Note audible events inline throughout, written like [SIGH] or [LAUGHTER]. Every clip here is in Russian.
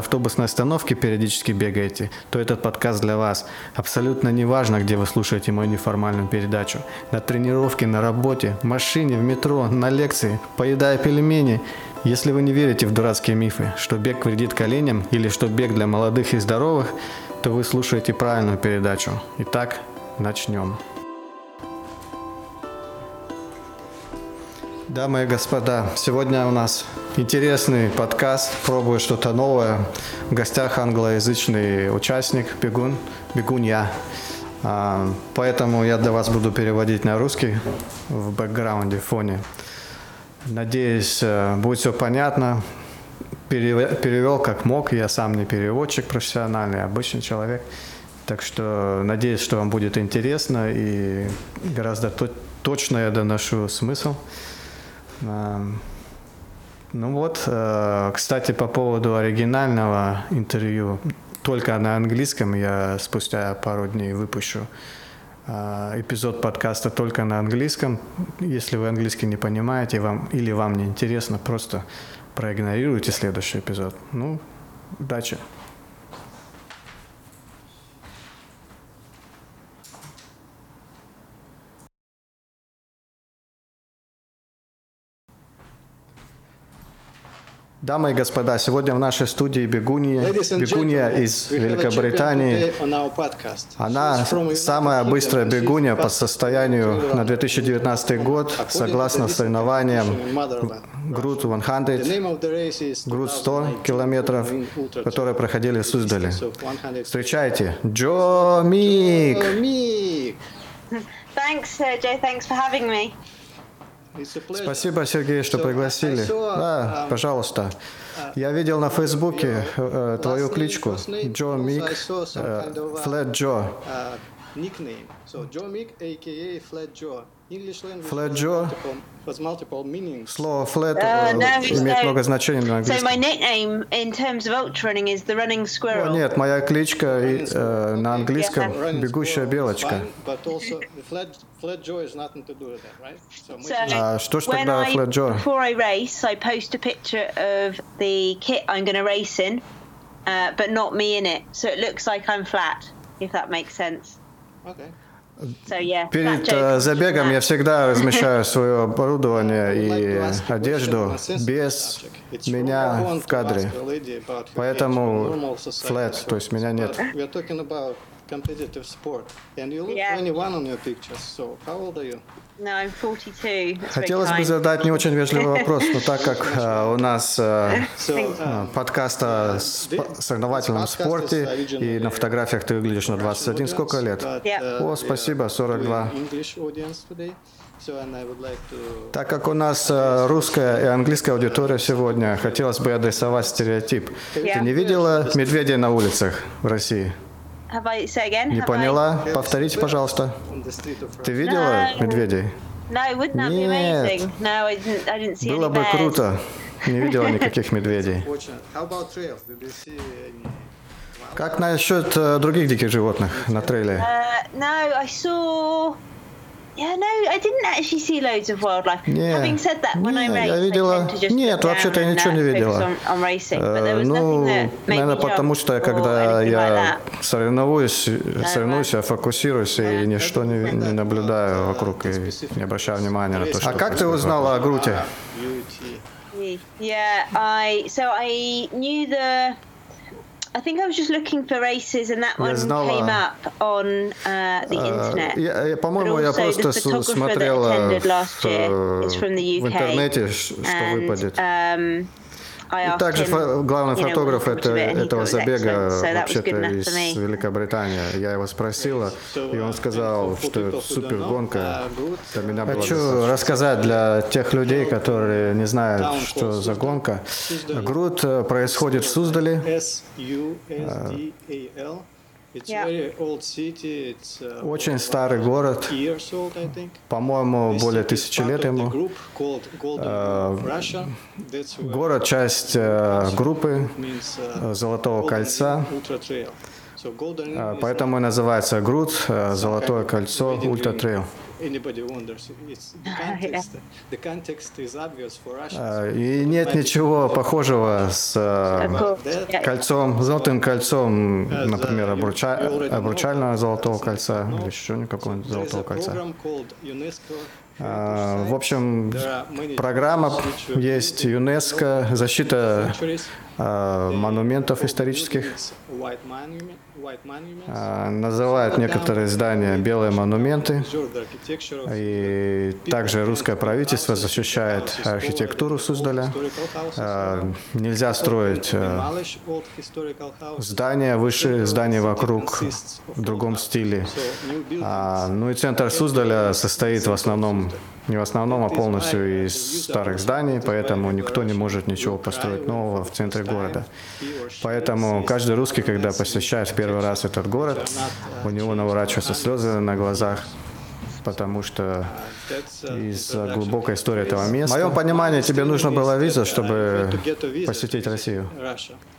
автобусной остановки периодически бегаете, то этот подкаст для вас. Абсолютно не важно, где вы слушаете мою неформальную передачу. На тренировке, на работе, в машине, в метро, на лекции, поедая пельмени. Если вы не верите в дурацкие мифы, что бег вредит коленям или что бег для молодых и здоровых, то вы слушаете правильную передачу. Итак, начнем. Дамы и господа, сегодня у нас интересный подкаст, пробую что-то новое. В гостях англоязычный участник, бегун, бегун я. А, поэтому я для вас буду переводить на русский в бэкграунде, в фоне. Надеюсь, э, будет все понятно. Перевел как мог, я сам не переводчик профессиональный, обычный человек. Так что надеюсь, что вам будет интересно и гораздо точно я доношу смысл. Ну вот, э, кстати, по поводу оригинального интервью, только на английском я спустя пару дней выпущу э, эпизод подкаста только на английском. Если вы английский не понимаете вам, или вам не интересно, просто проигнорируйте следующий эпизод. Ну, удачи! Дамы и господа, сегодня в нашей студии Бегунья, Бегунья из Великобритании. Она самая быстрая бегунья по состоянию на 2019 год, согласно соревнованиям Груд 100, Груд 100 километров, которые проходили в Суздале. Встречайте, Джо Мик! Thanks, Sergey. Thanks for having me. Спасибо, Сергей, что пригласили. Да, um, пожалуйста. Я видел на Фейсбуке э, твою кличку Джо Мик, Флэт Джо. Flat jaw. Слово flat uh, no, имеет so, много значений на английском. So my nickname in terms of ultra running is the running squirrel. О, нет, моя кличка э, на английском yeah. бегущая белочка. А что ж тогда flat jaw? Before I race, I post a picture of the kit I'm going to race in, uh, but not me in it, so it looks like I'm flat, if that makes sense. Okay. Перед э, забегом я всегда размещаю свое оборудование [LAUGHS] и одежду без меня в кадре. Поэтому flat, то есть меня нет. Competitive sport. And you look yeah. 21 on your pictures. So how old are you? No, I'm 42. That's Хотелось бы задать не очень вежливый [LAUGHS] вопрос, но так как у нас uh, uh, подкаст о соревновательном спорте, и на фотографиях ты выглядишь на 21, сколько лет? Yeah. О, спасибо, 42. Так как у нас русская и английская аудитория сегодня, хотелось бы адресовать стереотип. Ты не видела медведей на улицах в России? Have I, say again? Не поняла? Повторите, пожалуйста. Ты видела медведей? See Было бы круто. Не видела [LAUGHS] никаких медведей. Как насчет других диких животных на трейле? Uh, no, Yeah, no, I didn't actually see loads of wildlife. Нет, Having said that, when нет, I race, я видела... Нет, вообще-то я ничего не видела. On, on racing, was ну, наверное, потому что когда я like соревнуюсь, соревнуюсь, я фокусируюсь и ничто не, не наблюдаю вокруг и не обращаю внимания на то, что А как ты узнала о Груте? Yeah, I so I knew the I think I was just looking for races, and that one знала, came up on uh, the internet. Я, я, по-моему, я просто смотрел в, в интернете, что and, выпадет. Um, I И также фо- главный фотограф это, этого забега вообще-то из. Великобритании. Я его спросила, и он сказал, что это супер гонка. Для меня было Хочу рассказать для тех людей, которые не знают, что за гонка. Груд э, происходит в Суздале. S-U-S-D-A-L. It's Yeah. very old city. It's uh, Очень старый город, years old, I think. по-моему, более тысячи лет ему. group called Golden Russia. That's where Город – часть э, группы means, uh, э, Золотого кольца, Ultra Trail. So Golden Э, is поэтому и называется Груд, э, Золотое кольцо, Ультра. Трейл. Anybody wonders? It's the context. The context is obvious for Russians. Э, И нет ничего похожего с э, кольцом, золотым кольцом, например, uh, обруча- обручального золотого uh, кольца или еще никакого золотого кольца. А, В общем, программа есть ЮНЕСКо, защита э, монументов исторических. Э, Называют некоторые здания белые монументы. И также русское правительство защищает архитектуру Суздаля. Э, Нельзя строить э, здания выше, здания вокруг в другом стиле. А, ну и центр Суздаля состоит в основном, не в основном, а полностью из старых зданий, поэтому никто не может ничего построить нового в центре города. Поэтому каждый русский, когда посещает в первый раз этот город, у него наворачиваются слезы на глазах, потому что uh, из-за глубокой истории этого места. В моем понимании тебе нужно было виза, чтобы посетить Россию.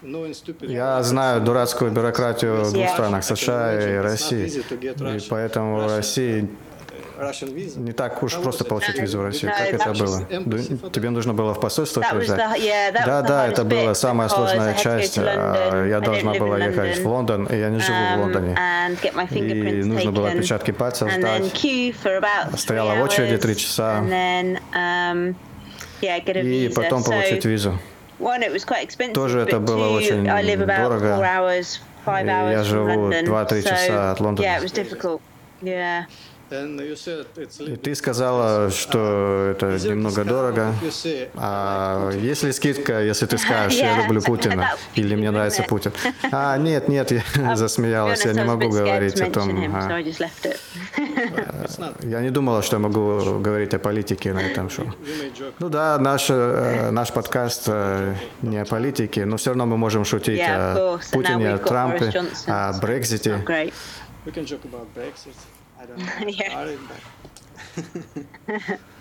Stupid Я знаю дурацкую бюрократию в двух странах, США и России. И поэтому в России. Не так уж просто получить визу в Россию. Как это было? Тебе нужно было в посольство приезжать? was Да, да, это была самая I сложная часть. London. Я должна была ехать в. Лондон, и я не живу в um, Лондоне. И нужно было отпечатки пальцев сдать. Стояла в очереди три часа. Um, И потом получить визу. Тоже это было очень дорого. я живу London. 2-3 so, часа от Лондона. И ты сказала, что это немного дорого. А есть ли скидка, если ты [LAUGHS] скажешь, я люблю [LAUGHS] Путина, или мне нравится? Путин? А, нет, нет, я [LAUGHS] засмеялась, я не могу говорить о том. а. Я не думала, что я могу говорить о политике на этом шоу. Ну да, наш, э, наш подкаст э, не о политике, но все равно мы можем шутить о Путине, о Трампе, о Брекзите. I don't know. Yeah. started, but-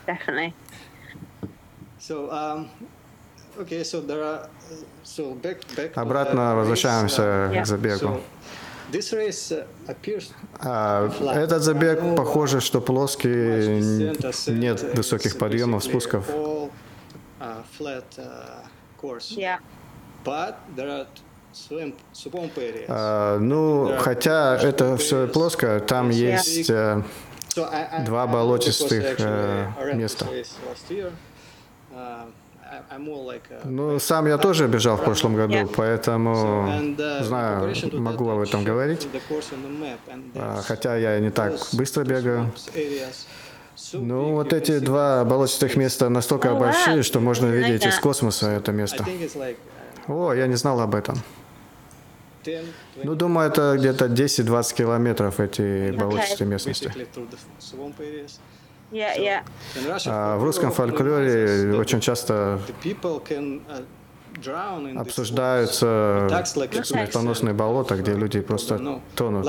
Definitely. So, um, okay, so there are. So back, back. Обратно возвращаемся uh, Yeah. к забегу. So this race uh, appears А, Этот забег похоже, что плоский, нет высоких подъемов, спусков. All, uh, flat uh, course. Yeah. But there are. А, Ну, хотя это все плоско, там есть э, два болотистых, э, this места. Uh, a- Ну, сам я тоже бежал в прошлом году, поэтому uh, знаю, могу об этом говорить. А, Хотя я не так быстро бегаю. Ну, вот эти два болотистых места настолько большие, что можно видеть из космоса это место. uh, О, я не знал об этом. 10, 20 Ну, думаю, это где-то 10-20 километров эти болотистые местности. А В русском фольклоре очень часто uh, обсуждаются смертоносные болота, где люди просто тонут.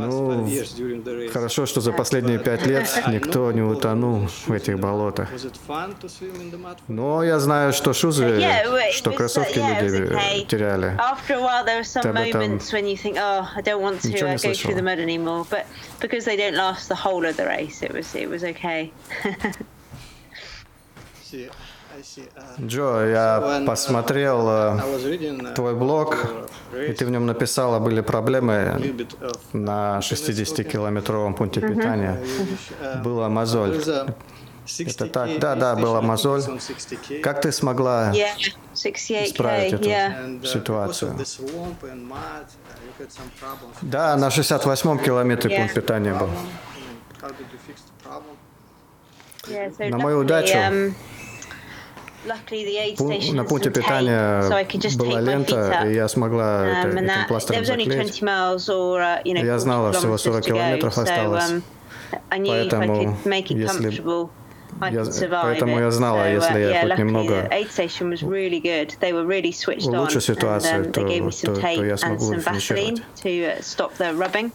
Ну. Хорошо, что за последние пять лет никто не утонул в этих болотах. Но я знаю, что шузы, Yeah, что uh, кроссовки yeah, люди теряли. Ты об этом "Oh, ничего не uh, слышала? through the mud anymore," but because they don't last the whole of the race, it was it was okay. Uh, Джо, я посмотрел э, твой блог, и ты в нем написала, были проблемы на 60-километровом пункте питания. Была мозоль. there's a 60K Это так, да, да, была мозоль. it's on 60K. Как ты смогла yeah, 68k. Исправить эту. Ситуацию? Да, на 68-м километре пункт питания был. На мою удачу. На пункте питания so I could just была лента, и я смогла это- Um, and этим пластырем was only заклеить. 20 miles or, uh, you know, Я 40 знала, всего kilometers 40 to go, километров so, осталось. um, I knew if I Поэтому, could make it если- я- поэтому я знала, so, uh, если я yeah, хоть luckily немного the aid station was really good. They were really switched on, улучшу and ситуацию, um, то- they gave me some то- то tape я and смогу some Vaseline финишировать. to uh, stop the rubbing,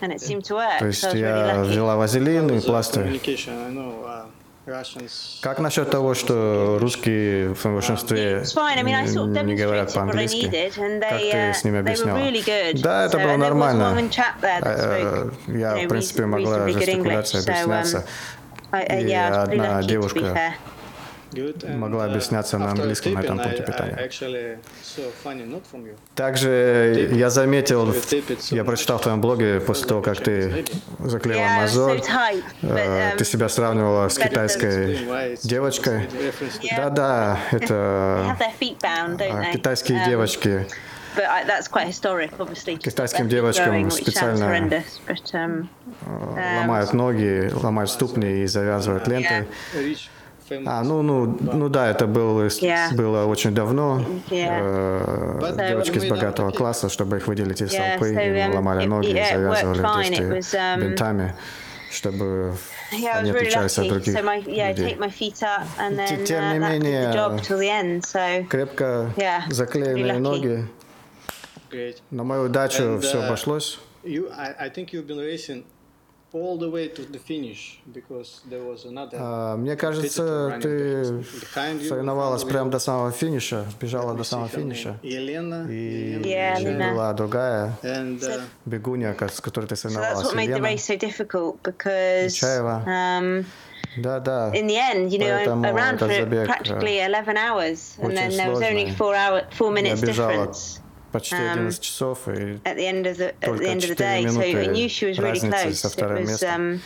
and it seemed to work. То so есть I was really я lucky. взяла вазелин и пластырь. Uh. Как насчет того, что русские в большинстве не говорят по-английски? Как ты uh, с ними объясняла? Да, это было нормально. Э, Я, в принципе, могла жестикуляцией um, объясняться. Uh, И одна девушка Могла uh, объясняться на английском на этом пункте питания. Также я заметил, я прочитал в твоем блоге после того, как ты заклеила but, э, um, ты себя сравнивала с китайской девочкой. Да-да, это they? китайские Um, девочки. But I, that's quite historic, obviously. to Китайским девочкам специально, but, um, э, ломают ноги, ломают ступни и завязывают лентой. А, ну, ну, ну да, это был, Yeah. было очень давно. Yeah. Э, девочки из богатого класса, чтобы их выделить из Yeah, толпы, so, um, ломали it- ноги, it завязывали It was, um, бинтами, чтобы yeah, они really отличались от lucky. других So my, yeah, людей. my feet up, and then uh, Тем не that did менее, the job till the end. So Крепко Yeah, заклеенные really ноги. Great. На мою удачу And, все uh, обошлось. You, I, I think you've been racing all the way to the finish because there was another. А, Мне кажется, ты behind you, соревновалась прямо до самого финиша, бежала до самого финиша. Елена. И Елена была другая And uh, бегунья, с которой ты so that's соревновалась, what made the Елена. race so difficult because Чаева. um, Да, да. in the end, you know, I, Поэтому I ran for забег, practically 11 hours, and then there was only four hour, four minutes difference почти um, 11 часов, и at the end of the at the Только end of the 4 day. So I минуты knew she was really разницы close. со It вторым was местом. um,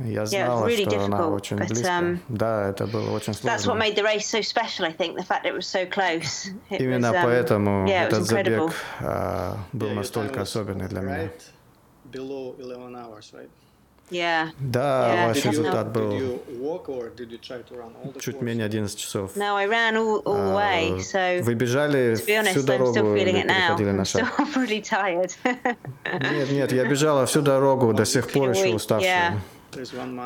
я yeah, it was знала, really что она очень but, близко. um, Да, это было очень that's what сложно. made the race so special. I think the fact that it was so close. It Именно was, um, поэтому yeah, этот забег а, был yeah, настолько особенный для меня. Right below 11 hours, right? Yeah. Да, Yeah, ваш результат был чуть менее 11 часов. No, I ran all, all the way. А, So Вы бежали honest, всю I'm дорогу still или переходили на шаг? [LAUGHS] really tired. Нет, нет, я бежала всю дорогу, до сих пор еще уставшая. yeah.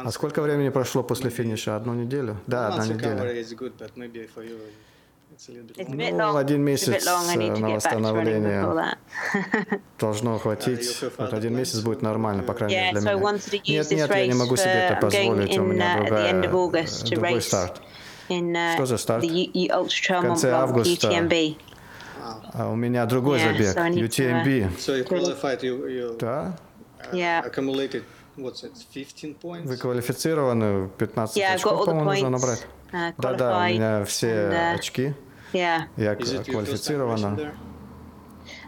А сколько времени прошло после финиша? Одну неделю? Да, одна неделя. It's a little bit It's a long. bit Ну, long. один месяц, э, на восстановление. Должно хватить. Вот один месяц будет нормально, по крайней Yeah, мере для меня. Нет, нет, я не могу себе это позволить. У меня uh, другая, другой старт. uh, Что за старт? В конце августа. UTMB. А у меня другой Yeah, забег, uh, UTMB. So you qualified, you, you Да? Uh, what's it, 15 points? Вы квалифицированы, 15 Yeah, очков, all the по-моему, нужно points. набрать. Uh, Да-да, у меня все and, uh, очки. Yeah. Я квалифицирована.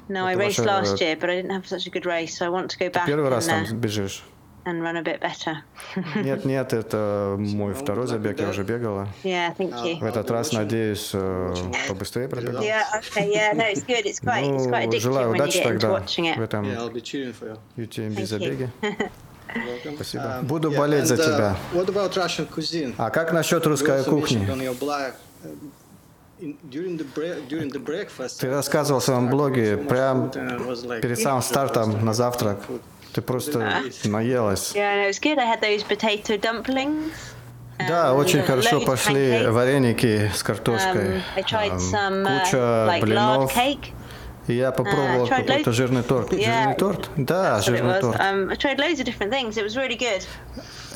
No, I raced ваша- last year, but I didn't have such a good race, so I want to go back Первый раз and, там uh, бежишь? and run a bit better. Нет, нет, это мой Ну, второй забег, я уже бегала. yeah, thank you. В этот раз, надеюсь, э, побыстрее пробегу. Yeah, okay, yeah, no, it's good. It's quite, it's quite Ну, addictive желаю when you удачи get into тогда watching в it. этом I'll be cheering for you. UTMB you. забеге. Спасибо. Um, Буду yeah, болеть за uh, тебя. What about Russian cuisine? А как насчет русской кухни? uh, Ты uh, рассказывал в своем блоге, прям перед самым стартом на завтрак. Ты просто наелась. Да, очень хорошо пошли вареники с картошкой. Um, uh, Куча блинов. cake. И я попробовал Uh, tried какой-то loads- жирный торт. Yeah. Жирный торт? Да, That's what it жирный was. торт. Um, I tried loads of different things. It was really good.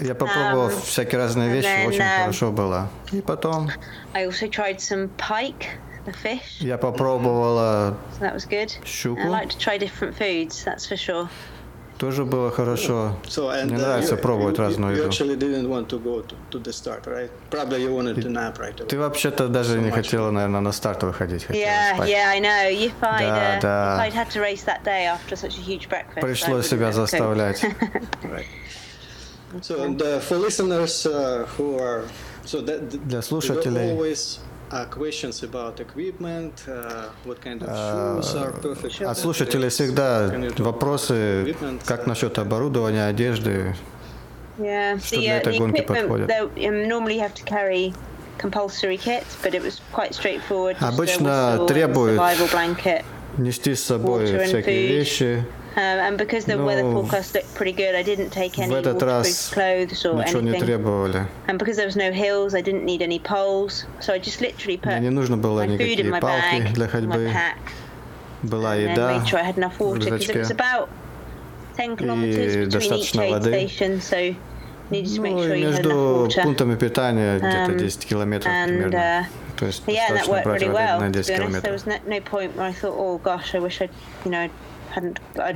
Я попробовал um, всякие разные and вещи, then, очень um, хорошо было. И потом I also tried some pike, the fish. я попробовала, So that was good. Щуку. I like to try different foods, that's for sure. Тоже было хорошо. So, and, Мне uh, нравится you- пробовать you, разную you еду. to to, to start, right? Right. Ты вообще-то даже не much. хотела, наверное, на старт выходить. хотела Yeah, спать. yeah, I know. If I'd, Да, uh, да. if I'd had to race that day after such a huge breakfast, I Пришлось wouldn't себя заставлять. Right. So, and, uh, for listeners uh, who are so that that- Для слушателей. always uh, questions about equipment, uh, what kind of shoes are perfect. От слушателей всегда Can you talk вопросы, как насчет оборудования, одежды. Yeah, Что the, для uh, этой гонки equipment, подходит? though, um, normally you have to carry compulsory kit, but it was quite straightforward. Just a Обычно требует blanket. Нести с собой Water and всякие food. вещи. Um, and because the weather Ну, forecast looked pretty good, I didn't take any В этот waterproof раз clothes or ничего не anything. требовали. And because there was no hills, I didn't need any poles. So I just literally put Мне не нужно было my food in никакие my палки bag, для my ходьбы. pack, Была and then еда made sure I had enough в water because it was рюкзачке. about 10 kilometers between each достаточно aid воды. station, so needed to make Ну sure и you had между enough water. пунктами питания где-то Um, 10 километров and, примерно. uh, То есть Yeah, and that достаточно worked брать really воды well. на To 10 be honest, there километров. was no, no point where I thought, oh gosh, I wish I, you know, hadn't. I'd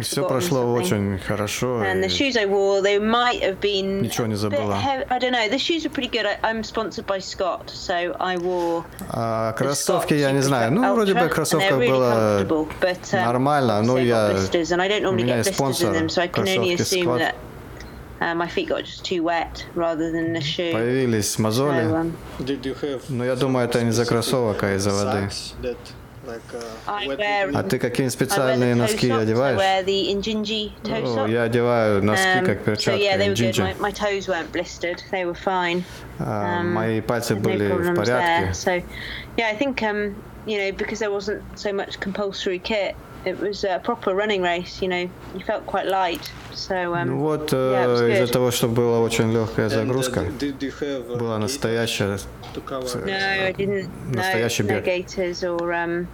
Все прошло очень хорошо. And the и shoes I wore, they might have been. Ничего не a bit забыла. heavy- I don't know. The shoes are pretty good. I, I'm sponsored by Scott, so I wore. А кроссовки я не знаю. Ну, вроде бы but, um, нормально. Ну, got я... blisters, and I don't У normally меня get есть blisters in спонсор them, so I can only кроссовки assume Squad. that uh, my feet got just too wet rather than the shoe. Появились So, мозоли. um, Did you have Ну, я думаю, это не из-за кроссовок, а из-за воды. socks that, like, uh, I wet wear- between- А ты какие-нибудь I wear специальные the toe носки socks. I одеваешь? wear the Injinji toe О, socks. я одеваю носки, Um, как so перчатки, yeah, they were good. джинджи. My, my toes weren't blistered; they were fine. А, Um, Мои пальцы no были в problems порядке. there. So, yeah, I think um, you know because there wasn't so much compulsory kit, it was a proper running race. You know, you felt quite light. So um, Ну вот, yeah, it was э, из-за того, что была очень легкая And, uh, загрузка, did uh, была настоящая No, Настоящий no бег. gaiters or um,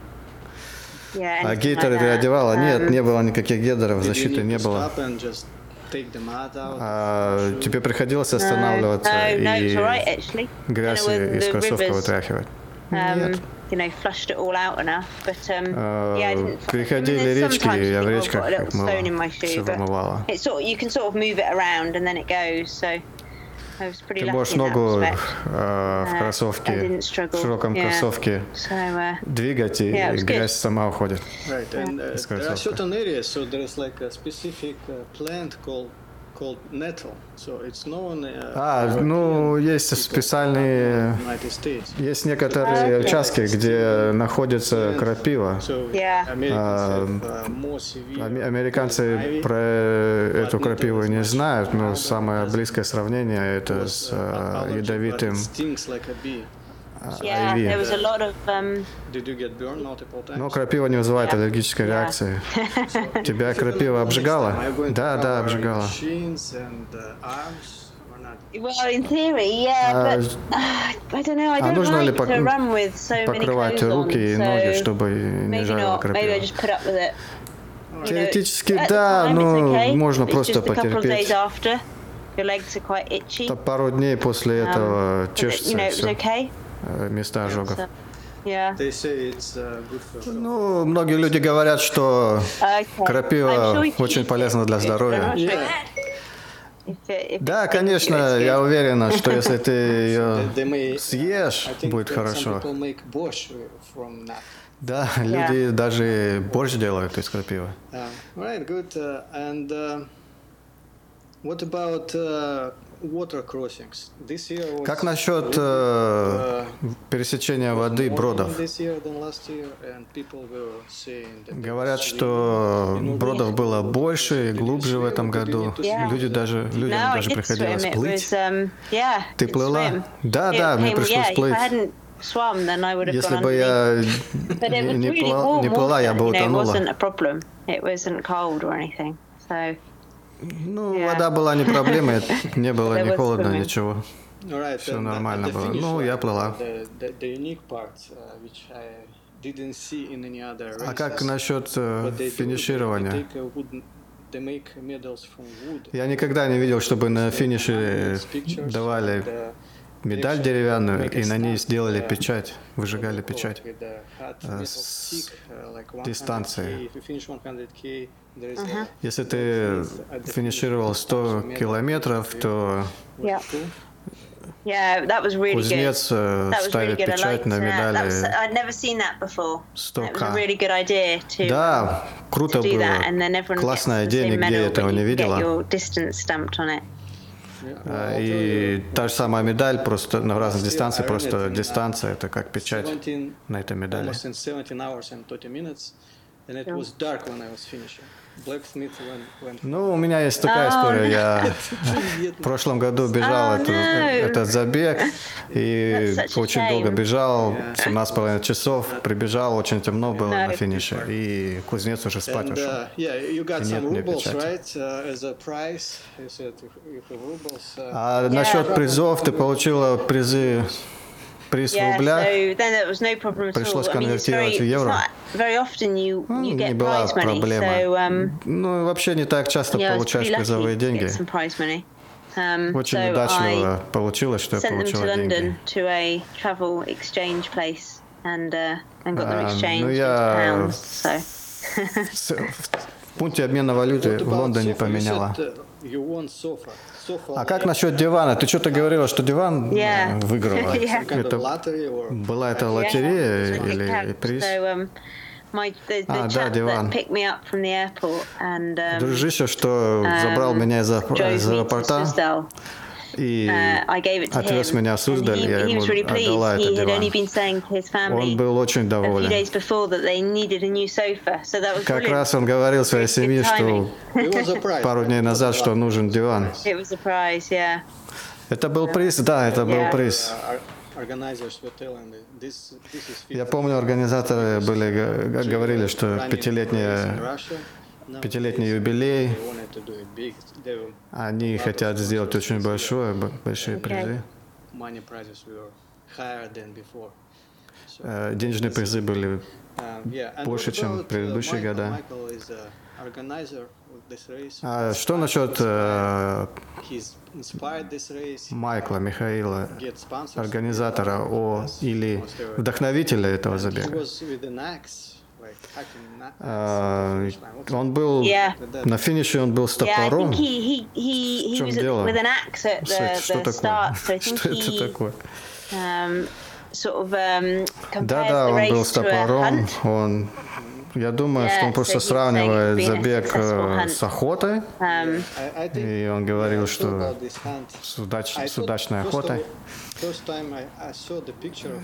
yeah. А гейтеры like ты одевала? Нет, Um, не было никаких гейтеров, Did защиты не было. А, тебе приходилось no, останавливаться no, no, и right грязь из кроссовка вытряхивать? um, Нет. you know, flushed it all out enough. But um, А, yeah, I didn't. Приходили I mean, there's речки, sometimes я you в think, oh, I've речках got a их little stone in my мыла, shoe, все but вымывала. it's sort you can sort of move it around and then it goes. So I was pretty Ты lucky можешь in that ногу respect. э, в Uh, I кроссовке, didn't в struggle. широком Yeah. кроссовке So uh, двигать, и Yeah, it was good. грязь сама уходит. Right, and uh, Из there are кроссовка. certain areas, so there's like a specific uh, plant called called nettle. So it's known. Uh, А, ну, есть специальные... in United States. Есть некоторые Okay. участки, где находится крапива. Severe Ами- Американцы про эту крапиву не знают, но самое близкое сравнение это с uh, э, ядовитым it stings like a bee. yeah, ivy. there was a lot of um, Did you get burned multiple times? Но крапива не вызывает Yeah. аллергической Yeah. реакции. Тебя крапива обжигала? Да, да, обжигала. uh? Well, in theory, yeah, А, but uh, I don't know. I а don't нужно ли пок- to run with so many покрывать руки on, и ноги, so чтобы не I крапива? Теоретически да, но можно просто потерпеть. after, your legs are quite itchy. Это Пару дней после Um, этого чешется you know, и it was все. okay. Места ожогов. Uh. Ну, многие люди говорят, что крапива очень полезна для здоровья. Да, конечно, я уверена, что если ты ее съешь, будет хорошо. Да, люди даже борщ делают из крапивы. Uh, right, good. Uh, and uh, what about uh, water crossings? This year was Как насчет uh, э, пересечения воды бродов? Говорят, что бродов было больше и глубже в этом году. Yeah. Люди даже, людям No, даже приходилось swim. Плыть. was, um, yeah, Ты плыла? swim. Да, да, мне пришлось yeah, плыть. Swum, then I would have Если бы я не плыла, warm не плыла, я бы утонула. Ну, Yeah. вода была не проблемой, не было ни холодно, ничего. And нормально было. Ну, я плыла. Uh. А как насчет э, финиширования? Я никогда не видел, чтобы на финише давали uh, медаль деревянную и на ней сделали uh, печать, выжигали печать. with a hot э, metal с stick, uh, like 100K. дистанции. If you finish 100K, there is a Если ты the финишировал 100 километров, то yeah, yeah, that was really good. кузнец э, That was really ставит good. I liked на that. That was, медали I'd never seen that before. It was a 100к. really good idea to Да, круто to do было. that, and then everyone Классная the идея, same нигде medal, этого не can get видела. your distance stamped on it. А, И та же самая медаль, просто на разных дистанциях, просто дистанция это как печать 17, на этой медали. Almost in 17 hours and 30 minutes. and it Yeah. was dark when I was finishing. Blacksmith went went. Ну, у меня есть такая Oh, история. Я в прошлом году бежал Oh, эту- no. этот забег и очень shame. долго бежал, Yeah. 17,5 часов, прибежал, очень темно было No. на финише, и кузнец уже спать And ушел. uh, yeah, you got Нет some мне rubles, печати. right? Uh, as a prize, you said you you have rubles. Uh, А насчет призов, ты получила призы, приз в рублях. so then it was no problem at Пришлось конвертировать в евро. Ну, не была проблема. so um, Ну, вообще не так часто получаешь призовые деньги. Um, Очень so удачливо получилось, что я получила деньги. And uh, and got them А, ну, я- pounds. So В пункте обмена валюты в Лондоне поменяла. Uh, А как насчет дивана? Ты что-то говорила, что диван Yeah. э, выиграла? Yeah. Это была это Yeah, лотерея I или приз? So um, my the, the А, да, диван. and um, Дружище, что забрал um, меня из, аэропорта. И Uh, I gave it to отвез him. меня he, я ему was really pleased. отдала He этот had only диван. been saying to his family Он был очень a few доволен. days before that they needed a new sofa. So that was Как раз он говорил своей семье, что timing. it was a prize. пару дней назад, что нужен диван. It was a prize, yeah. Это был приз? Да, это был Yeah. приз. Uh, Я 50 помню, организаторы были, говорили, что in пятилетний, юбилей, они хотят сделать очень большое, большие призы. Э, Денежные призы были um, больше, чем uh, предыдущие года. А что насчет э. Майкла Михаила, организатора о, или вдохновителя этого забега? А, Он был Yeah. на финише, он был с топором. think he he he, В чем дело? the, Что такое? So это такое? um, sort of um, compared Да-да, the он был с топором. Он, я думаю, что он просто сравнивает забег э, с охотой, Um, и он говорил, yeah, что с, удач- с удачной охотой.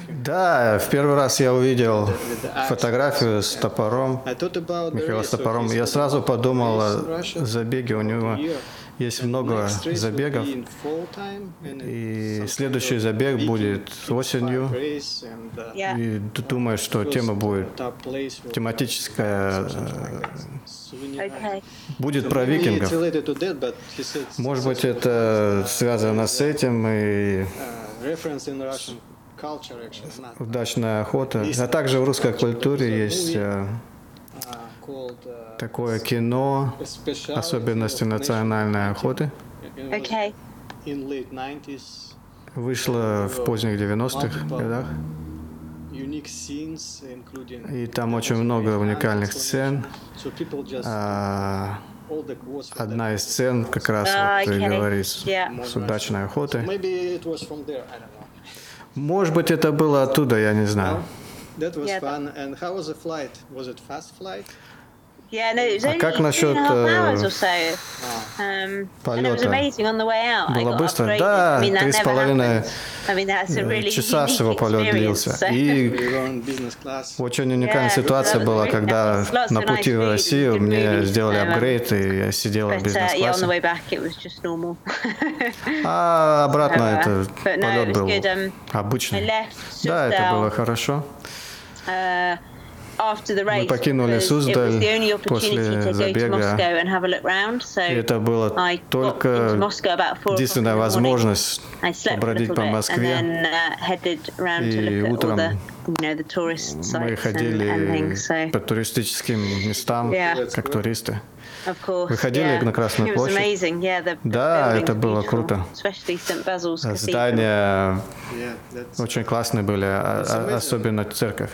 Да, в первый раз я увидел фотографию с топором, Михаила с топором. Я сразу подумал о забеге. У него year. Есть много забегов. И следующий забег будет осенью. uh. И думаю, что тема будет тематическая, э, будет про викингов. Может быть, это связано с этим и uh, удачная охота. А также в русской культуре есть э, uh, called uh, такое кино, особенности национальной охоты. Okay. In late 90s, Вышло в поздних 90-х годах. И там очень много уникальных сцен. So people just А, Одна из сцен как раз Ah, вот okay. говорит с Yeah. с удачной охотой. Maybe it was from there. I don't know. Может быть, это было оттуда, я не знаю. That was Yeah, fun. And how was the flight? Was it fast flight? Yeah, no, it was А only как three насчет, and a half э, hours or so. Um, and it was полета? amazing on the way out. I Было быстро. Да, I mean, that три с половиной happened. I mean, that's a э, really часа всего полет длился. So- И очень уникальная Yeah, ситуация была, really когда nice. На пути в Россию мне сделали Um, апгрейд, и я сидела в uh, бизнес-классе. А обратно Uh, это полет был. Um, обычный. Да, это было хорошо. Uh, after the race. покинули Суздаль после забега. И это была только единственная возможность побродить по Москве. uh, И утром Мы ходили по туристическим местам, как туристы. Вы ходили yeah. на Красную площадь? amazing. Yeah, the, the Да, buildings это было круто. Especially St. Basil's Cathedral. Здания очень классные были, а- а- особенно церковь.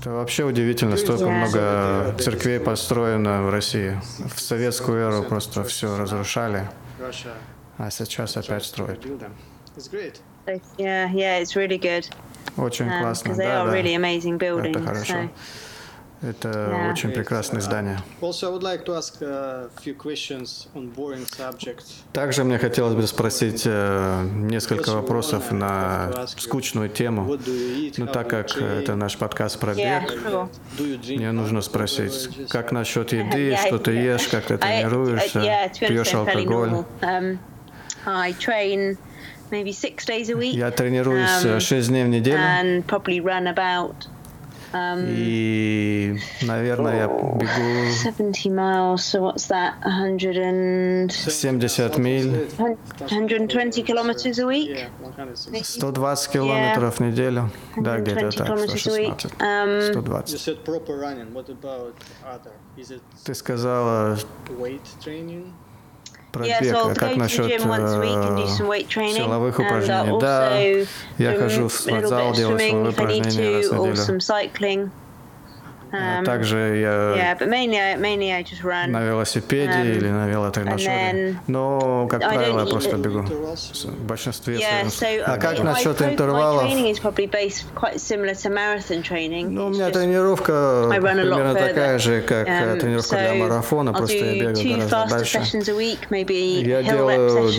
Это вообще удивительно, столько Yeah. много церквей построено в России. В советскую эру просто все разрушали, а сейчас опять строят. It's great. So, yeah, yeah, it's really good Очень классно, because they да, are да. really amazing buildings. Это хорошо. So, Это Yeah. очень прекрасное здание. Also, I would like to ask a few questions on boring subjects. Также мне хотелось бы спросить э, несколько вопросов на скучную тему. Ну, How так как это наш подкаст про бег, мне нужно спросить, как насчет еды, что ты ешь, как ты тренируешься, пьешь алкоголь. Um, I train maybe six days a week Я тренируюсь Um, 6 дней в неделю, and probably run about um, и, наверное, я бегу 70 miles. So what's that? 100 and 70 миль, 120 kilometers a week. Yeah, 160. 120 километров в неделю, да, где-то 120 так, kilometers a week. 116, Um, 120. You said proper running. What about other? Is it Ты сказала weight training? про yeah, бег, so I'll а как насчет э, силовых упражнений? Да, я хожу в спортзал, делаю силовые упражнения раз в неделю. А Um, Также я yeah, but mainly, I, mainly I just run. на велосипеде Um, или на велотренажере. Но, как правило, я просто бегу. В большинстве Yeah, своем. so А как насчет интервалов? Ну, у меня тренировка примерно такая же, как э, um, тренировка so для марафона, просто я бегаю гораздо дальше. Я делаю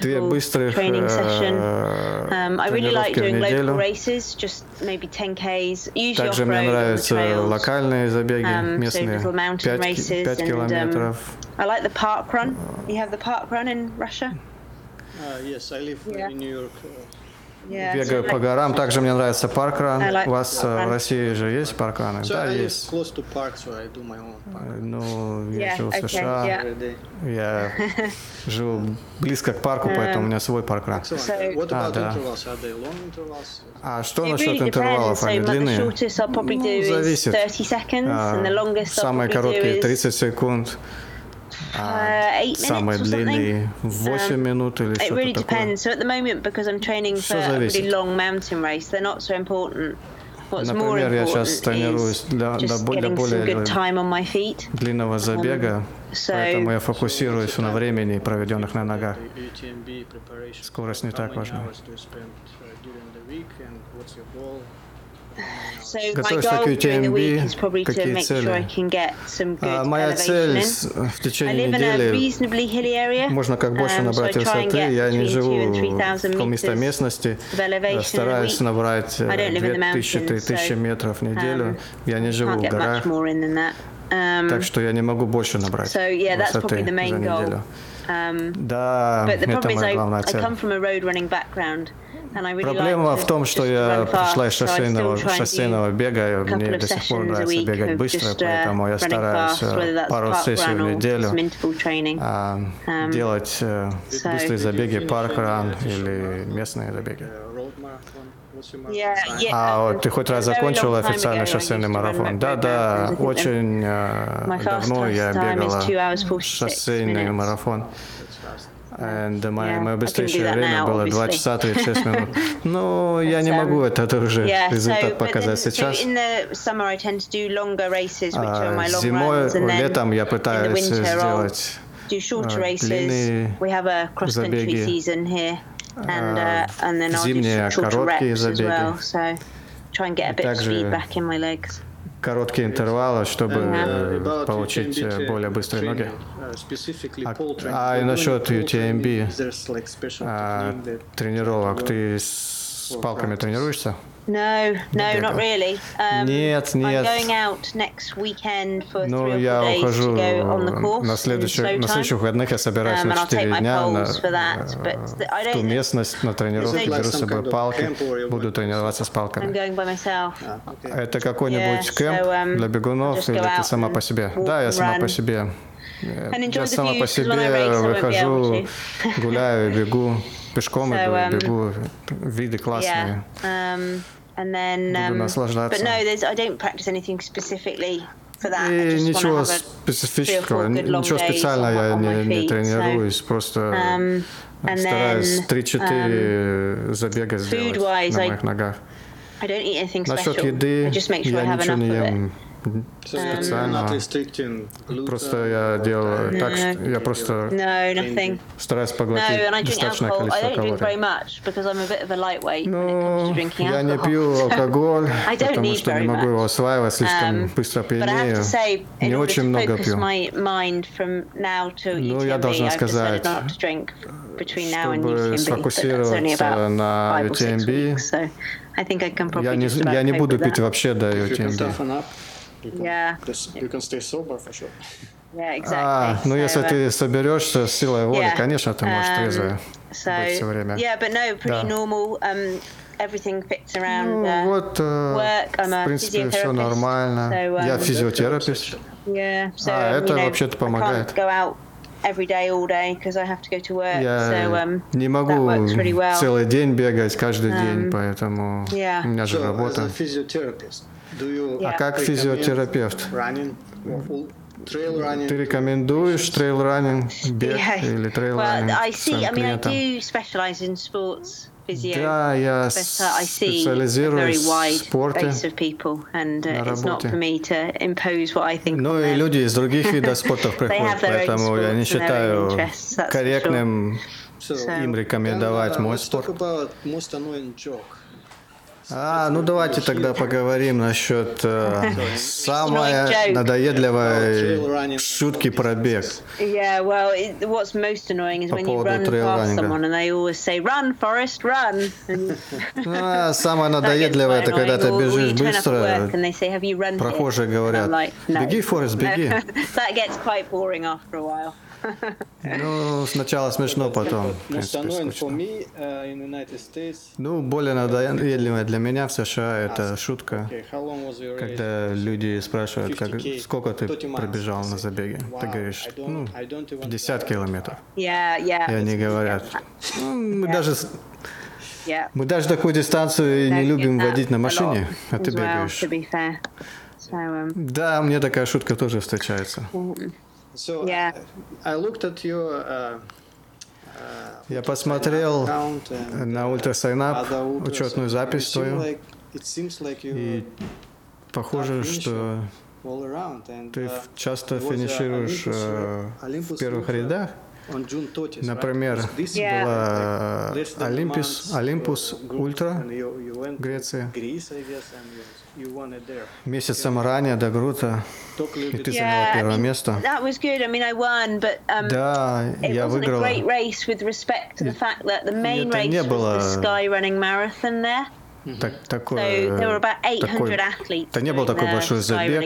Две быстрых э, Um, тренировки в неделю. races, just maybe 10Ks, usually Также мне off-road on the нравятся trails. локальные забеги, Um, so местные, little mountain 5, races and, um, километров. I like the park run. You have the park run in Russia? Uh, yes, I live uh, Yeah. in New York. Uh, Yeah. Бегаю по горам. Также мне нравится паркран. У вас э, в России же есть паркраны? so Да, есть. close to park, so I do my own park Э, Ну, я живу в США. Я живу близко к парку, поэтому у меня свой паркран. А, да. А что насчет интервалов? Они длинные? Ну, зависит. 30 seconds, А, and the longest I'll Самые короткие is 30 секунд. А uh, something. длинные 8 минут или It что-то really такое. depends. So at the moment, because I'm training for Всё a really зависит. long mountain race, they're not so important. What's more Например, я important сейчас тренируюсь is для, для для getting some более good time on my feet. длинного забега, so- поэтому я фокусируюсь на времени, проведенных на ногах. Скорость не так важна. Uh, Готовишься к UTMB, is probably to какие make sure цели? I can get some good А моя цель в течение недели можно как больше um, набрать высоты. Я не живу 2 and 3,000 в холмистой местности. Стараюсь набрать I don't live in the 2000-3000 mountains, so, метров в неделю. um, Я не живу в горах. Um, так что я не могу больше набрать высоты за неделю. Um, Да, это моя главная цель. Проблема в том, что я пришла из шоссейного, шоссейного бега, мне до сих пор нравится бегать быстро, uh, поэтому я стараюсь э, пару сессий в неделю а, Um, делать э, быстрые забеги паркран или местные забеги. Uh. А um, ты хоть раз закончила официальный шоссейный марафон? Да, да, очень э, давно я бегала 2 hours 46 шоссейный марафон. And мое, Yeah, мое быстрейшее время now, было 2 obviously. часа 36 минут. Ну, я не um, могу это уже результат показать сейчас. А, my Зимой, летом я пытаюсь сделать а, длинные забеги. А, uh, зимние короткие забеги. try and get a bit of speed back in my legs. Короткие интервалы, чтобы Uh, э, получить UTMB э, более быстрые ноги. uh, А- а насчет UTMB, А, тренировок. Ты с палками тренируешься? No, no, not really. Um, Нет, нет. I'm going out next weekend for three Ну, or я days ухожу to go on the course на, следующих, на следующих выходных я собираюсь Um, на and I'll take 4 my дня на, that, э, в ту местность на like беру с собой палки, буду тренироваться с I'm палками. going by myself. Ah, okay. Это какой-нибудь Yeah, кемп so, um, для бегунов или ты сама по себе? walk Да, я сама по себе. Э, Я сама по себе выхожу, гуляю, бегу, пешком So, um, бегу, виды Yeah. классные. Um, and then, Буду um, наслаждаться. but no, there's I don't practice anything specifically for that. И ничего специфического, ничего days специально on my- я не, не feet, so, тренируюсь, просто Um, стараюсь then, 3-4 забега сделать на I- моих ногах. I don't eat anything Насчет special. еды I just make sure я I have ничего не of it. Специально. Просто я делаю так, что я просто No, стараюсь поглотить достаточное alcohol. Количество калорий. Ну, я не пью алкоголь, потому что не могу его осваивать, слишком Um, быстро пьянею. Не очень много пью. Ну, я должна I've сказать, чтобы сфокусироваться на UTMB, Я не, я не буду пить вообще до UTMB. You can, Yeah. this- you can stay sober for sure. Yeah, exactly. А, ну So, если uh, ты соберешься с силой воли, yeah. конечно, ты можешь Um, трезвый So, быть все время. yeah, but no, pretty Да. normal. Um, everything fits around. Ну, uh, вот, э, work. I'm a в принципе, все physiotherapist, нормально. so, Я um, физиотерапевт. Yeah, so А, um, это you know, вообще-то I помогает. can't go out every day, all day, because I have to go to work. Я so um, не that могу works really well. целый день бегать, каждый Um, день, поэтому yeah. у меня же So, as работа. a А как физиотерапевт? Ты рекомендуешь трейл-раннинг, бег или трейл-раннинг своим клиентам? Да, я uh, специализируюсь в спорте. uh, на работе. Ну и люди из других видов спорта приходят, поэтому я не считаю корректным им рекомендовать uh, мой спорт. about most annoying joke. А, ну давайте тогда поговорим насчет э, самой надоедливой шутки про бег. Yeah, well, it, what's most annoying is По when you поводу run past трейл-раннинга. someone and they always say, "Run, Forest, run!" And Ну, а самое надоедливое это когда ты бежишь быстро, прохожие говорят, беги, Форест, беги. that gets quite boring after a while. Ну, сначала смешно, потом, принципе, United States. Ну, более надоедливое для меня в США это шутка, когда люди спрашивают, как, 50K, сколько ты 30 miles. пробежал на забеге. Ты говоришь, ну, I don't even 50 километров. И они говорят, «Ну, мы даже мы даже такую дистанцию не любим водить на машине, а ты бегаешь. Um, Да, мне такая шутка тоже встречается. So Yeah. I, I looked at your uh, Я посмотрел account and на uh, ультрасайнап other ultras, учетную запись твою, like- It seems like you и похоже, что all around. And, ты uh, часто финишируешь э, uh, в первых рядах. On June 30th, Например, была Олимпус uh, group, Ультра Греция. Месяцем ранее до Грута, и ты заняла первое место. um, Да, я выиграла. это не было-. Так, такое, there were about 800 такой, это не был такой большой забег.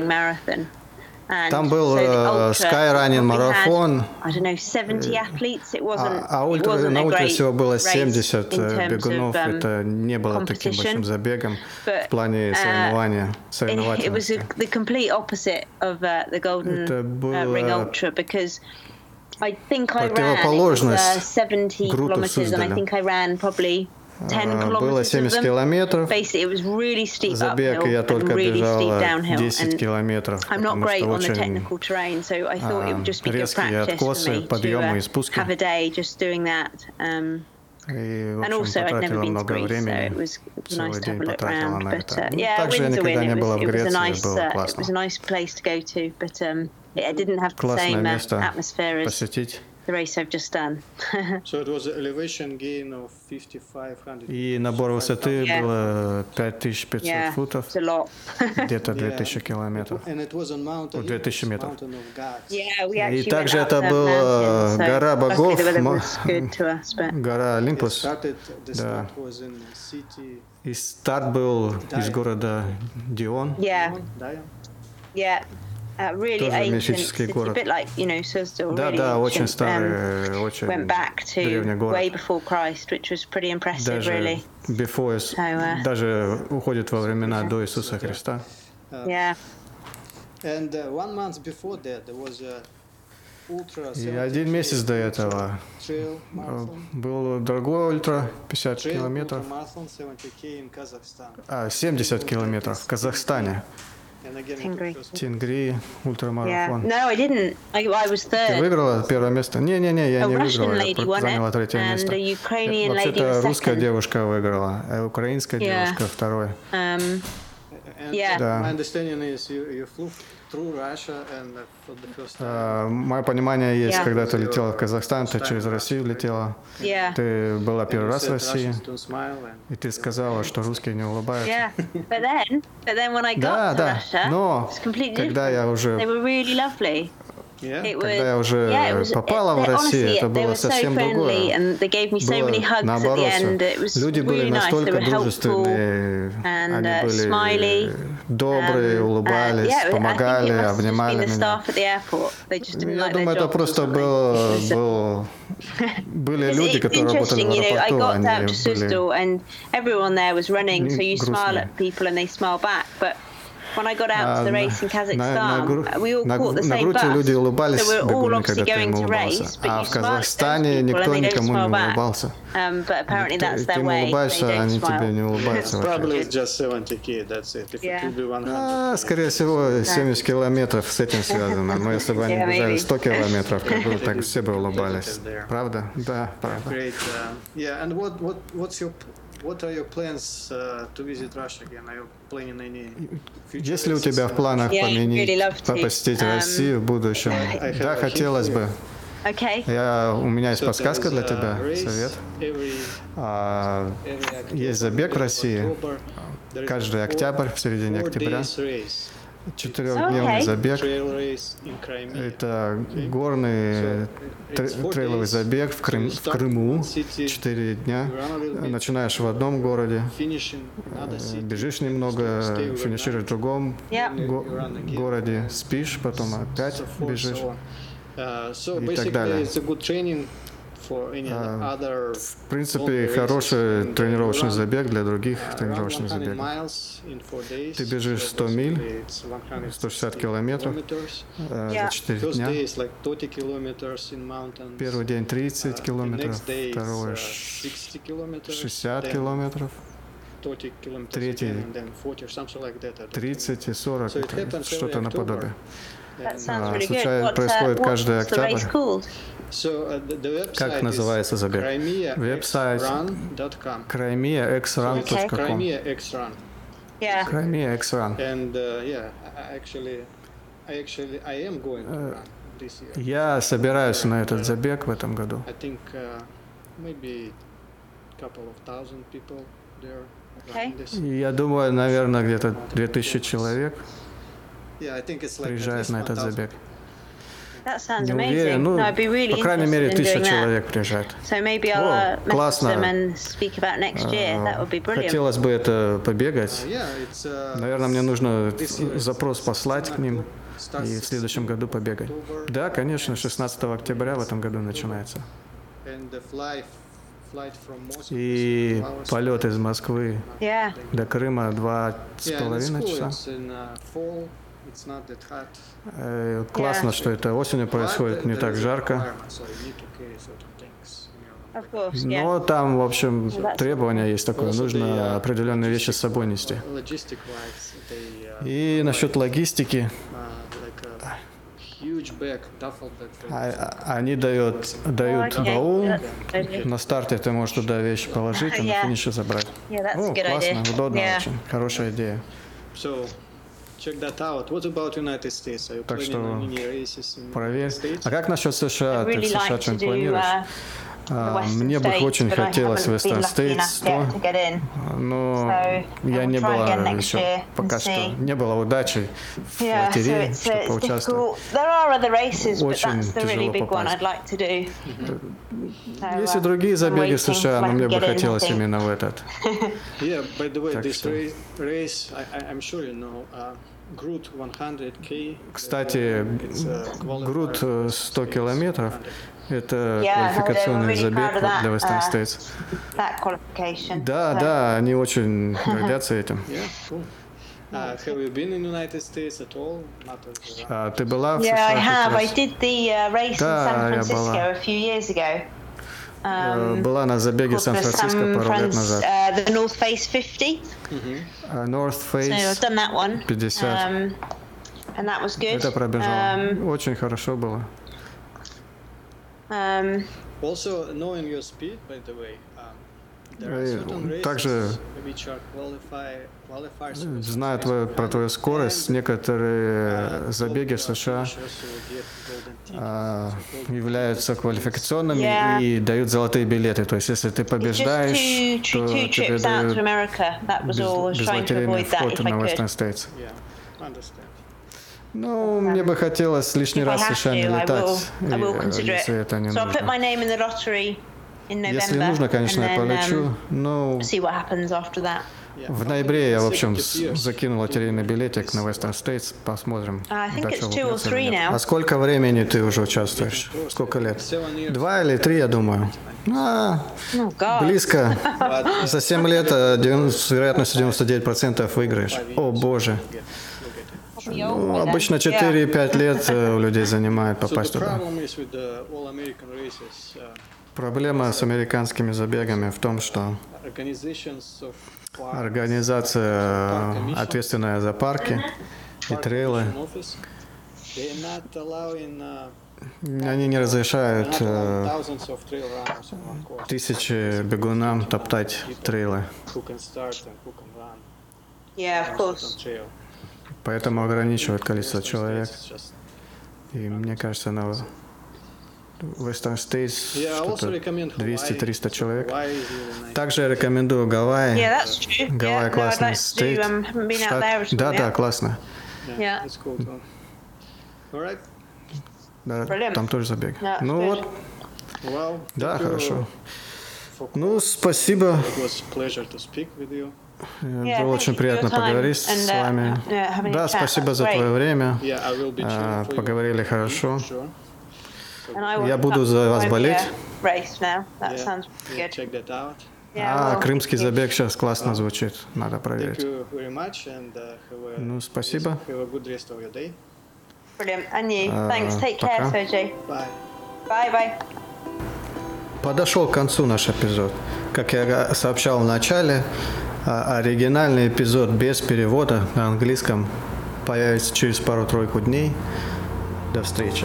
Там был э, Skyrunning марафон, I don't know, 70 athletes. It wasn't. а, а ультра, на ультре всего было race 70 in э, terms бегунов. of, um, это не было таким большим забегом But, в плане uh, соревнования, соревновательности. uh, Это uh, было uh, Противоположность 70 Груту kilometers and I Суздаля. think I ran probably 10 А, kilometers Было of 70 them. километров. Забег я только downhill. 10 And километров, потому что очень резкие откосы, подъемы и uh, спуски. Um, И, в общем, потратила много времени. Целый день потратила на это. uh, Ну, также я никогда не была в Греции, было uh, классно. um, Классное uh, место посетить. The race I've just done. So it was an elevation gain of 5500. И набор высоты Yeah. было 5500 yeah, футов, it's a lot. где-то Yeah. 2000 километров. And it was on Mount Ну, 2000 Olympus, метров. Mountain of Gods. Yeah, we И actually также went up это была mountain, so гора богов, us, but Гора Олимпус. started, Да. И старт был из города Дион. yeah, Dion? yeah. Uh, really Тоже ancient. мифический It's a город. bit like you know, Suzdal. Да, really да, очень ancient. Um, старый, очень went back to древний way город. before Christ, which was pretty impressive, Даже, really. before, uh, даже уходит во времена до Иисуса Христа. Uh. И 70K один месяц до этого э, был другой ультра, 50 Trail километров. ultra marathon 70k in Kazakhstan. А, 70 километров в Казахстане. Again, Тенгри. Тенгри, yeah. ультрамарафон. No, I didn't. I, I was Ты third. выиграла первое место? Не-не-не, я A не Russian выиграла, я заняла третье место. a Ukrainian lady Вообще-то русская девушка выиграла, а украинская Yeah. девушка второе. Um, Yeah. Да. Uh. А, Мое понимание есть, Yeah. когда ты летела в Казахстан, ты через Россию летела. Yeah. Ты была первый раз в России, и ты сказала, что русские не улыбаются. Yeah, but then, but then when I got Да, to да, Russia, но когда я уже really. yeah. It was, Когда я уже yeah, it was, попала в they- Россию, honestly, это they было were so совсем friendly, другое. and they gave me so Было many hugs at наоборот. the end. It was Люди были really nice. They настолько were helpful. дружественные, and, они uh, были smiley. добрые, Um, улыбались, uh, yeah, помогали, I think it must have just обнимали been the меня. staff at the airport. They just didn't Я like думаю, their это jobs or просто something. был, It's- был были It's, люди, it's которые работали interesting, в you know. I аэропорту, got они out to были Suzdal and everyone there was running, so you smile грустные. When I got out А, to the race in Kazakhstan, на, на, гру- we all на, caught the на same грудь bus. люди улыбались so we're all бегуны, obviously going to race, but А you в Казахстане никто and they don't никому smile не back. улыбался. Um, but apparently that's their way. Улыбаешься, они тебе не улыбаются вообще. Probably it's just 70k, that's it. If Yeah. it will be 100. А, скорее всего, 70 километров с этим связано. Но если бы они Yeah, бежали maybe. 100 километров, как бы так все бы улыбались. Правда? Да, правда. Great. Uh, yeah, and what, what what's your what are your plans uh, to visit Russia again? Are you planning any future Есть ли у тебя в планах поменить, really love to. посетить Um, Россию в будущем? Да, хотелось бы. Okay. Я, у меня есть So подсказка для тебя, race совет. every- А, every Есть забег в России. Каждый октябрь, в середине октября. Четырехдневный Okay. забег. Это горный трейловый забег в, Крым- в Крыму. Четыре дня. Начинаешь в одном городе, э, бежишь немного, финишируешь в другом Yeah. го- городе, спишь, потом опять бежишь. so И так далее. А, В принципе, хороший uh, тренировочный забег для других uh, тренировочных 100 забегов. Ты бежишь So 100 миль, basically it's 160 160 километров. э. За 4 First дня. day is like 30 kilometers in mountains. Первый день Uh, 30 the километров, второй uh, ш- 60 kilometers. 60 then километров, 30 kilometers Третий again, and then 40 or something like that. I don't 30 и 40, So it это happens every что-то наподобие. А, случай- uh, происходит каждый октябрь. uh, Как называется забег? Веб-сайт CrimeaXrun.com. Crimea X Run. Yeah. crimeaxrun. And uh, yeah, I I actually, I actually, I am going to Uh, run this year. Я собираюсь на этот забег в этом году. I think uh, maybe a couple of thousand people there Okay. running this. И Я думаю, наверное, где-то 2000 человек Yeah, I think it's like at приезжают least на этот 1000. забег. That sounds Не amazing. уверен, ну, no, I'd be really по крайней мере, interested in тысяча doing that. человек приезжает. So maybe I'll О, uh, классно. them and speak about next year. That would be brilliant. Хотелось бы это Uh, побегать. yeah, it's, uh, Наверное, мне нужно запрос послать к ним и в следующем 16 году побегать. Да, конечно, and 16 октября в этом году начинается. И полет из Москвы Yeah. до Крыма два с половиной часа. Э, Классно, что это осенью происходит, не так жарко. Но там, в общем, требования есть такое. Нужно определенные вещи с собой нести. И насчет логистики, а- а- они дают, дают баул. На старте ты можешь туда вещи положить, а на финише забрать. О, классно, удобно очень. Хорошая идея. Check that out. What about United States? Are you Так planning что Проверь. United States? А как насчет США? I'd Ты в really США like do планируешь? Uh, А, Мне бы очень хотелось Western States enough yet 100, to get in. но So, я не next еще пока что, не было удачи в лотерее, uh, чтобы it's поучаствовать. Очень тяжело попасть. Есть и uh, другие забеги США, но мне бы хотелось именно в этот. Yeah, by the way, Так this что- race, race I, I, I'm sure you know, uh, Groot 100k. Кстати, uh, Груд for э, Western 100 States километров 100. – это Yeah, квалификационный really забег that, для Western uh, States. that qualification. Да, So, да, они очень гордятся этим. Yeah, cool. Uh, have you been in United States at all? Not as a А ты была в Yeah, I США have. I did the uh, race Да, in San я Francisco была. a few years ago. Э, Um, Была на забеге Сан-Франциско пару лет назад. uh, the North Face 50. А North So I've Face done that one. 50. Um, and that was good. Это пробежал. Um, Очень хорошо было. Также which are qualify, qualifiers with Зная твою, про твою скорость, некоторые uh, забеги в uh, США а, являются квалификационными Yeah. и дают золотые билеты. То есть, если ты побеждаешь, то тебе дают безлотерейный вход на Western. States. Yeah, understand. Ну, мне бы хотелось лишний раз will, летать, I will и, э, если это не So I'll put my нужно. name in the lottery in November. Если нужно, конечно, я полечу. um, Ну. Yeah, в ноябре я, в общем, закинул лотерейный билетик на Western States. Посмотрим. Дальше. А сколько времени ты уже участвуешь? Сколько лет? Два или три, я думаю. А, Oh God. близко. [LAUGHS] За 7 лет 90 с вероятностью 99% выиграешь. О боже. you'll get, you'll get it. Ну, обычно 4-5 лет э, у людей занимает попасть туда. uh, Проблема с американскими забегами в том, что организация, э, ответственная за парки и трейлы, uh, они не разрешают э, тысячи бегунам топтать трейлы. Yeah, of course. Поэтому ограничивают количество человек. И мне кажется, на Western States Yeah, I also что-то recommend Hawaii. 200-300 человек. Также я рекомендую Гавайи. Yeah. Гавайи yeah, классный стейт. Um, штат. Да, да, классно. Cool right. Да, Brilliant. там тоже забег. Ну вот, Well, да, хорошо. Ну, спасибо. Э, Было очень приятно поговорить and, с uh, вами. Да, спасибо за твое время. А. Поговорили хорошо. Я буду за вас болеть. А, крымский забег сейчас классно звучит. Надо проверить. uh, Ну, спасибо. Uh, пока. Подошел к концу наш эпизод. Как я сообщал в начале, а, оригинальный эпизод без перевода на английском появится через пару-тройку дней. До встречи.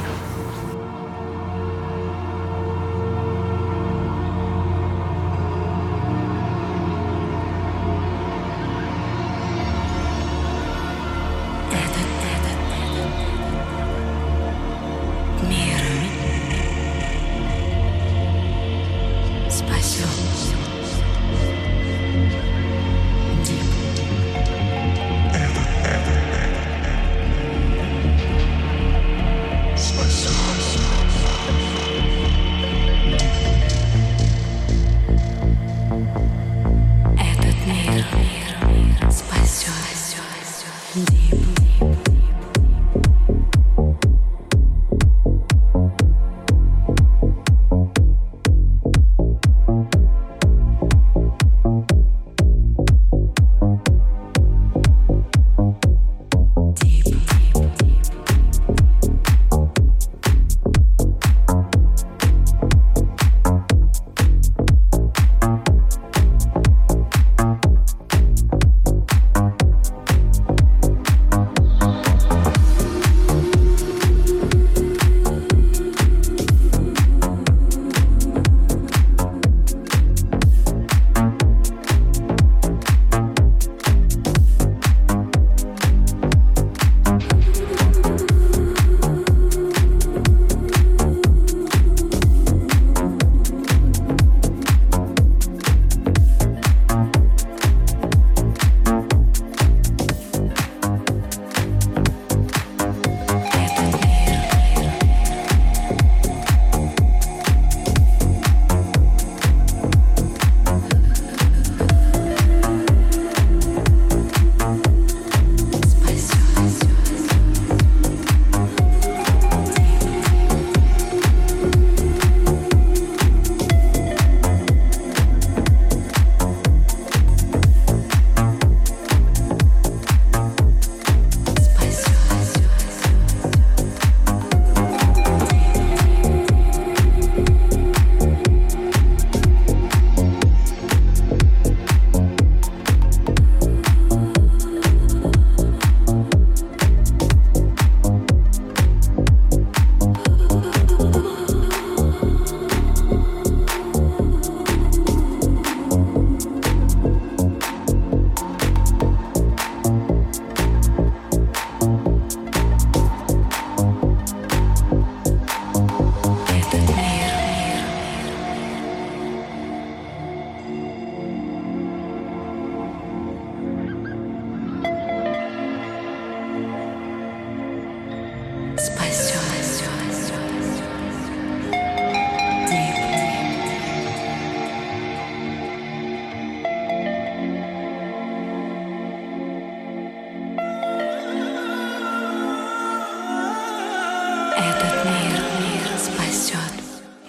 Этот мир, мир спасет.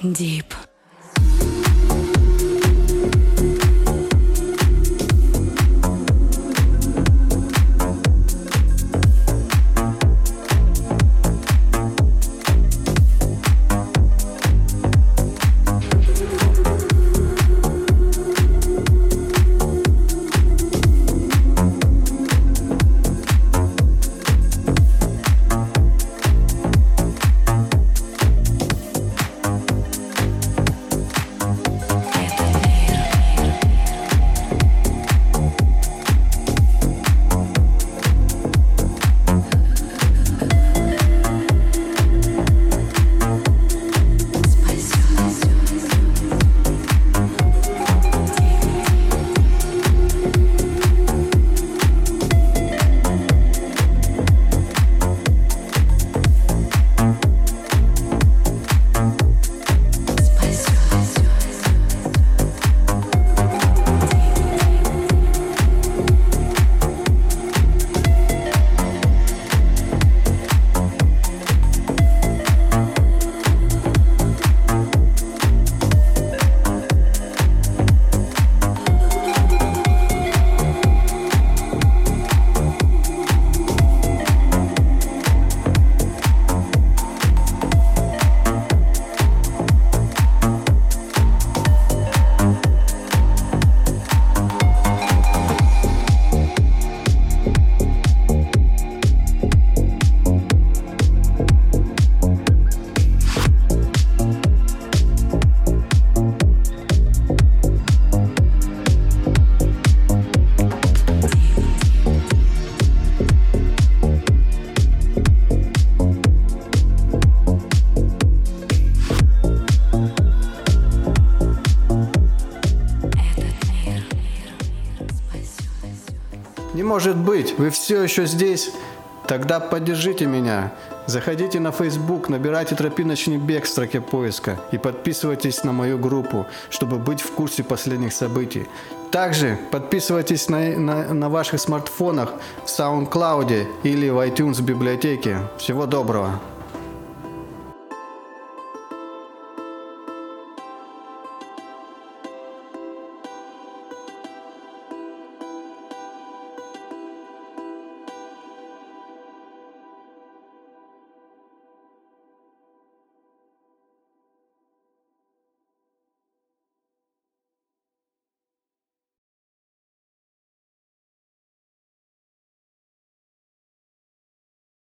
Deep. Может быть, вы все еще здесь? Тогда поддержите меня. Заходите на Facebook, набирайте «Тропиночный бег» в строке поиска и подписывайтесь на мою группу, чтобы быть в курсе последних событий. Также подписывайтесь на, на, на ваших смартфонах в SoundCloud или в iTunes библиотеке. Всего доброго!